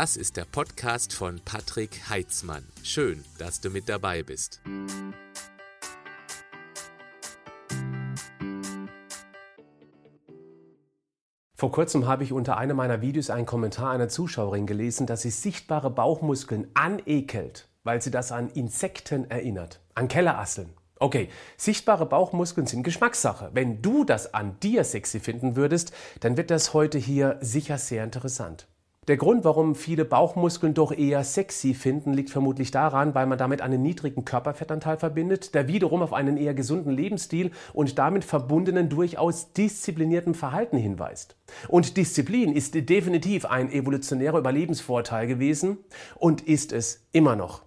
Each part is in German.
Das ist der Podcast von Patrick Heitzmann. Schön, dass du mit dabei bist. Vor kurzem habe ich unter einem meiner Videos einen Kommentar einer Zuschauerin gelesen, dass sie sichtbare Bauchmuskeln anekelt, weil sie das an Insekten erinnert, an Kellerasseln. Okay, sichtbare Bauchmuskeln sind Geschmackssache. Wenn du das an dir sexy finden würdest, dann wird das heute hier sicher sehr interessant. Der Grund, warum viele Bauchmuskeln doch eher sexy finden, liegt vermutlich daran, weil man damit einen niedrigen Körperfettanteil verbindet, der wiederum auf einen eher gesunden Lebensstil und damit verbundenen durchaus disziplinierten Verhalten hinweist. Und Disziplin ist definitiv ein evolutionärer Überlebensvorteil gewesen und ist es immer noch.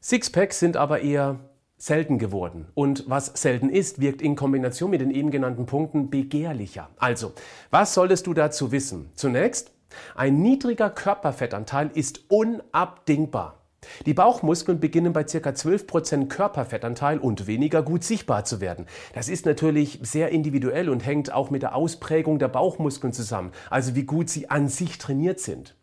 Sixpacks sind aber eher selten geworden. Und was selten ist, wirkt in Kombination mit den eben genannten Punkten begehrlicher. Also, was solltest du dazu wissen? Zunächst, ein niedriger Körperfettanteil ist unabdingbar. Die Bauchmuskeln beginnen bei ca. 12% Körperfettanteil und weniger gut sichtbar zu werden. Das ist natürlich sehr individuell und hängt auch mit der Ausprägung der Bauchmuskeln zusammen, also wie gut sie an sich trainiert sind.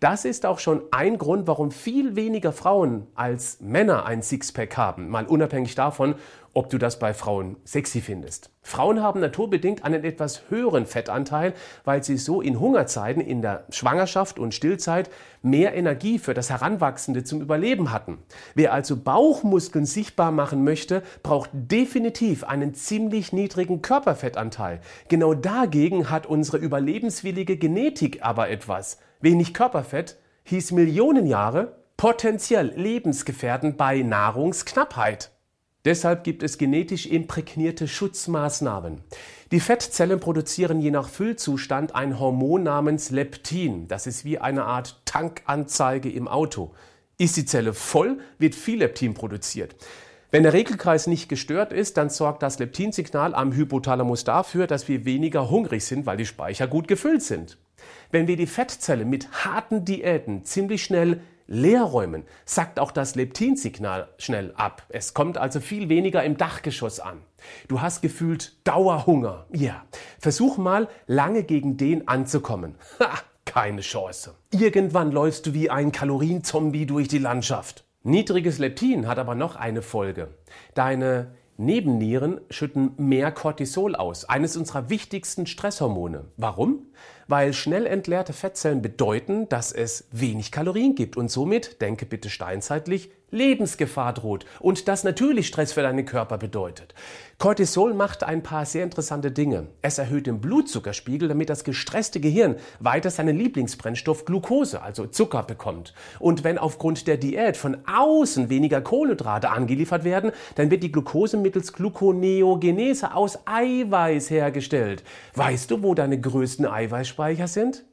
Das ist auch schon ein Grund, warum viel weniger Frauen als Männer ein Sixpack haben, mal unabhängig davon, ob du das bei Frauen sexy findest. Frauen haben naturbedingt einen etwas höheren Fettanteil, weil sie so in Hungerzeiten, in der Schwangerschaft und Stillzeit mehr Energie für das Heranwachsende zum Überleben hatten. Wer also Bauchmuskeln sichtbar machen möchte, braucht definitiv einen ziemlich niedrigen Körperfettanteil. Genau dagegen hat unsere überlebenswillige Genetik aber etwas. Wenig Körperfett hieß Millionen Jahre potenziell lebensgefährdend bei Nahrungsknappheit. Deshalb gibt es genetisch imprägnierte Schutzmaßnahmen. Die Fettzellen produzieren je nach Füllzustand ein Hormon namens Leptin. Das ist wie eine Art Tankanzeige im Auto. Ist die Zelle voll, wird viel Leptin produziert. Wenn der Regelkreis nicht gestört ist, dann sorgt das Leptinsignal am Hypothalamus dafür, dass wir weniger hungrig sind, weil die Speicher gut gefüllt sind. Wenn wir die Fettzelle mit harten Diäten ziemlich schnell leer räumen, sackt auch das Leptinsignal schnell ab. Es kommt also viel weniger im Dachgeschoss an. Du hast gefühlt Dauerhunger. Ja, versuch mal lange gegen den anzukommen. Ha, keine Chance. Irgendwann läufst du wie ein Kalorienzombie durch die Landschaft. Niedriges Leptin hat aber noch eine Folge. Deine Nebennieren schütten mehr Cortisol aus, eines unserer wichtigsten Stresshormone. Warum? Weil schnell entleerte Fettzellen bedeuten, dass es wenig Kalorien gibt und somit, denke bitte steinzeitlich, Lebensgefahr droht und das natürlich Stress für deinen Körper bedeutet. Cortisol macht ein paar sehr interessante Dinge. Es erhöht den Blutzuckerspiegel, damit das gestresste Gehirn weiter seinen Lieblingsbrennstoff Glucose, also Zucker, bekommt. Und wenn aufgrund der Diät von außen weniger Kohlenhydrate angeliefert werden, dann wird die Glucose mittels Gluconeogenese aus Eiweiß hergestellt. Weißt du, wo deine größten Eiweißspeicher sind?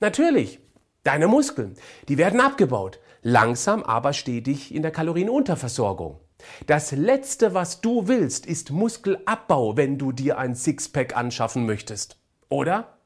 Natürlich, deine Muskeln. Die werden abgebaut. Langsam, aber stetig in der Kalorienunterversorgung. Das Letzte, was du willst, ist Muskelabbau, wenn du dir ein Sixpack anschaffen möchtest. Oder?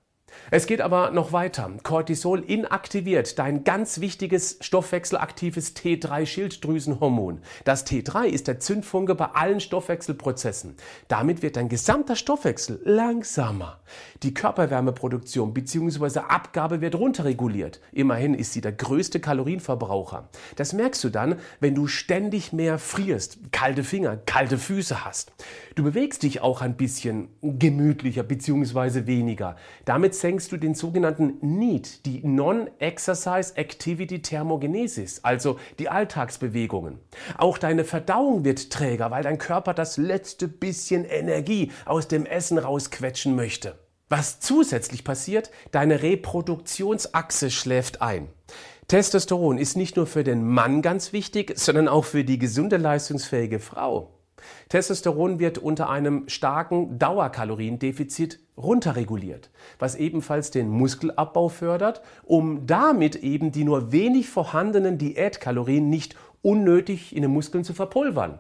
Es geht aber noch weiter. Cortisol inaktiviert dein ganz wichtiges stoffwechselaktives T3-Schilddrüsenhormon. Das T3 ist der Zündfunke bei allen Stoffwechselprozessen. Damit wird dein gesamter Stoffwechsel langsamer. Die Körperwärmeproduktion bzw. Abgabe wird runterreguliert. Immerhin ist sie der größte Kalorienverbraucher. Das merkst du dann, wenn du ständig mehr frierst, kalte Finger, kalte Füße hast. Du bewegst dich auch ein bisschen gemütlicher bzw. weniger. Damit senkst du den sogenannten NEAT, die Non-Exercise Activity Thermogenesis, also die Alltagsbewegungen. Auch deine Verdauung wird träger, weil dein Körper das letzte bisschen Energie aus dem Essen rausquetschen möchte. Was zusätzlich passiert, deine Reproduktionsachse schläft ein. Testosteron ist nicht nur für den Mann ganz wichtig, sondern auch für die gesunde leistungsfähige Frau. Testosteron wird unter einem starken Dauerkaloriendefizit runterreguliert, was ebenfalls den Muskelabbau fördert, um damit eben die nur wenig vorhandenen Diätkalorien nicht unnötig in den Muskeln zu verpulvern.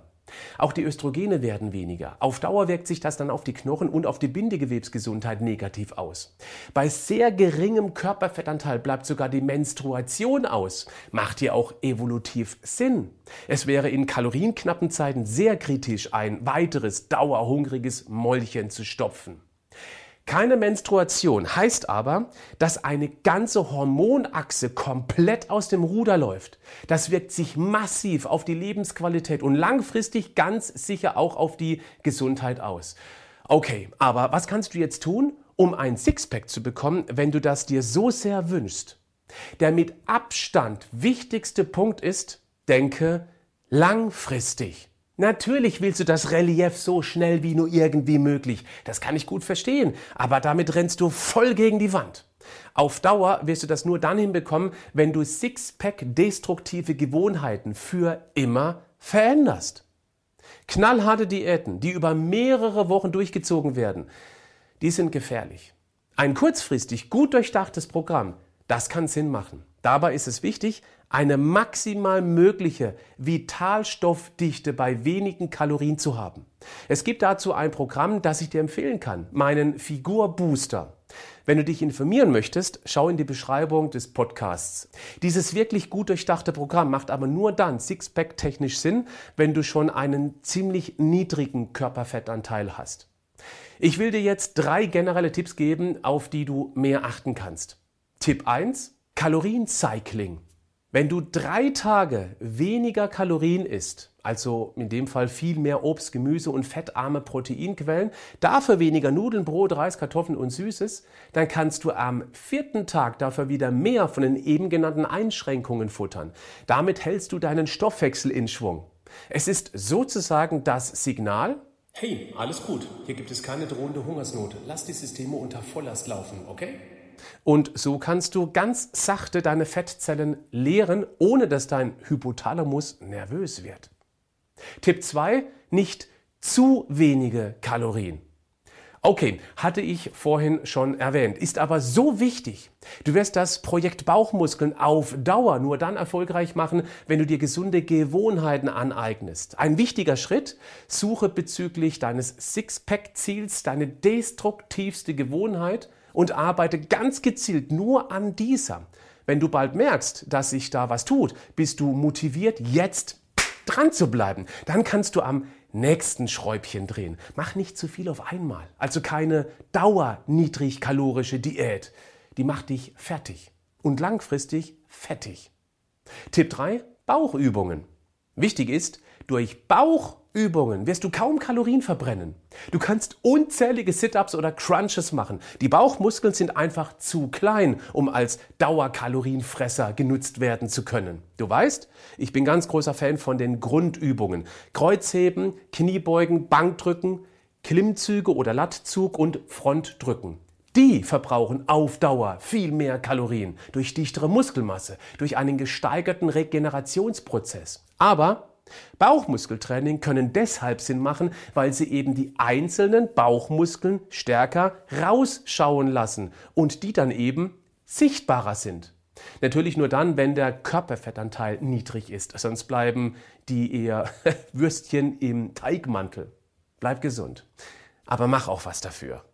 Auch die Östrogene werden weniger. Auf Dauer wirkt sich das dann auf die Knochen und auf die Bindegewebsgesundheit negativ aus. Bei sehr geringem Körperfettanteil bleibt sogar die Menstruation aus. Macht hier auch evolutiv Sinn. Es wäre in kalorienknappen Zeiten sehr kritisch, ein weiteres dauerhungriges Mäulchen zu stopfen. Keine Menstruation heißt aber, dass eine ganze Hormonachse komplett aus dem Ruder läuft. Das wirkt sich massiv auf die Lebensqualität und langfristig ganz sicher auch auf die Gesundheit aus. Okay, aber was kannst du jetzt tun, um ein Sixpack zu bekommen, wenn du das dir so sehr wünschst? Der mit Abstand wichtigste Punkt ist, denke langfristig. Natürlich willst du das Relief so schnell wie nur irgendwie möglich. Das kann ich gut verstehen. Aber damit rennst du voll gegen die Wand. Auf Dauer wirst du das nur dann hinbekommen, wenn du Sixpack destruktive Gewohnheiten für immer veränderst. Knallharte Diäten, die über mehrere Wochen durchgezogen werden, die sind gefährlich. Ein kurzfristig gut durchdachtes Programm, das kann Sinn machen. Dabei ist es wichtig, eine maximal mögliche Vitalstoffdichte bei wenigen Kalorien zu haben. Es gibt dazu ein Programm, das ich dir empfehlen kann, meinen Figur Booster. Wenn du dich informieren möchtest, schau in die Beschreibung des Podcasts. Dieses wirklich gut durchdachte Programm macht aber nur dann Sixpack technisch Sinn, wenn du schon einen ziemlich niedrigen Körperfettanteil hast. Ich will dir jetzt drei generelle Tipps geben, auf die du mehr achten kannst. Tipp 1, Kaloriencycling. Wenn du drei Tage weniger Kalorien isst, also in dem Fall viel mehr Obst, Gemüse und fettarme Proteinquellen, dafür weniger Nudeln, Brot, Reis, Kartoffeln und Süßes, dann kannst du am vierten Tag dafür wieder mehr von den eben genannten Einschränkungen futtern. Damit hältst du deinen Stoffwechsel in Schwung. Es ist sozusagen das Signal, Hey, alles gut. Hier gibt es keine drohende Hungersnot. Lass die Systeme unter Volllast laufen, okay? Und so kannst du ganz sachte deine Fettzellen leeren, ohne dass dein Hypothalamus nervös wird. Tipp 2, nicht zu wenige Kalorien. Okay, hatte ich vorhin schon erwähnt, ist aber so wichtig. Du wirst das Projekt Bauchmuskeln auf Dauer nur dann erfolgreich machen, wenn du dir gesunde Gewohnheiten aneignest. Ein wichtiger Schritt, suche bezüglich deines Sixpack-Ziels deine destruktivste Gewohnheit und arbeite ganz gezielt nur an dieser. Wenn du bald merkst, dass sich da was tut, bist du motiviert, jetzt dran zu bleiben. Dann kannst du am nächsten Schräubchen drehen. Mach nicht zu viel auf einmal. Also keine dauerniedrigkalorische Diät. Die macht dich fertig und langfristig fettig. Tipp 3, Bauchübungen. Wichtig ist, durch Bauchübungen wirst du kaum Kalorien verbrennen. Du kannst unzählige Sit-ups oder Crunches machen. Die Bauchmuskeln sind einfach zu klein, um als Dauerkalorienfresser genutzt werden zu können. Du weißt, ich bin ganz großer Fan von den Grundübungen. Kreuzheben, Kniebeugen, Bankdrücken, Klimmzüge oder Lattzug und Frontdrücken. Die verbrauchen auf Dauer viel mehr Kalorien durch dichtere Muskelmasse, durch einen gesteigerten Regenerationsprozess. Aber Bauchmuskeltraining können deshalb Sinn machen, weil sie eben die einzelnen Bauchmuskeln stärker rausschauen lassen und die dann eben sichtbarer sind. Natürlich nur dann, wenn der Körperfettanteil niedrig ist, sonst bleiben die eher Würstchen im Teigmantel. Bleib gesund, aber mach auch was dafür.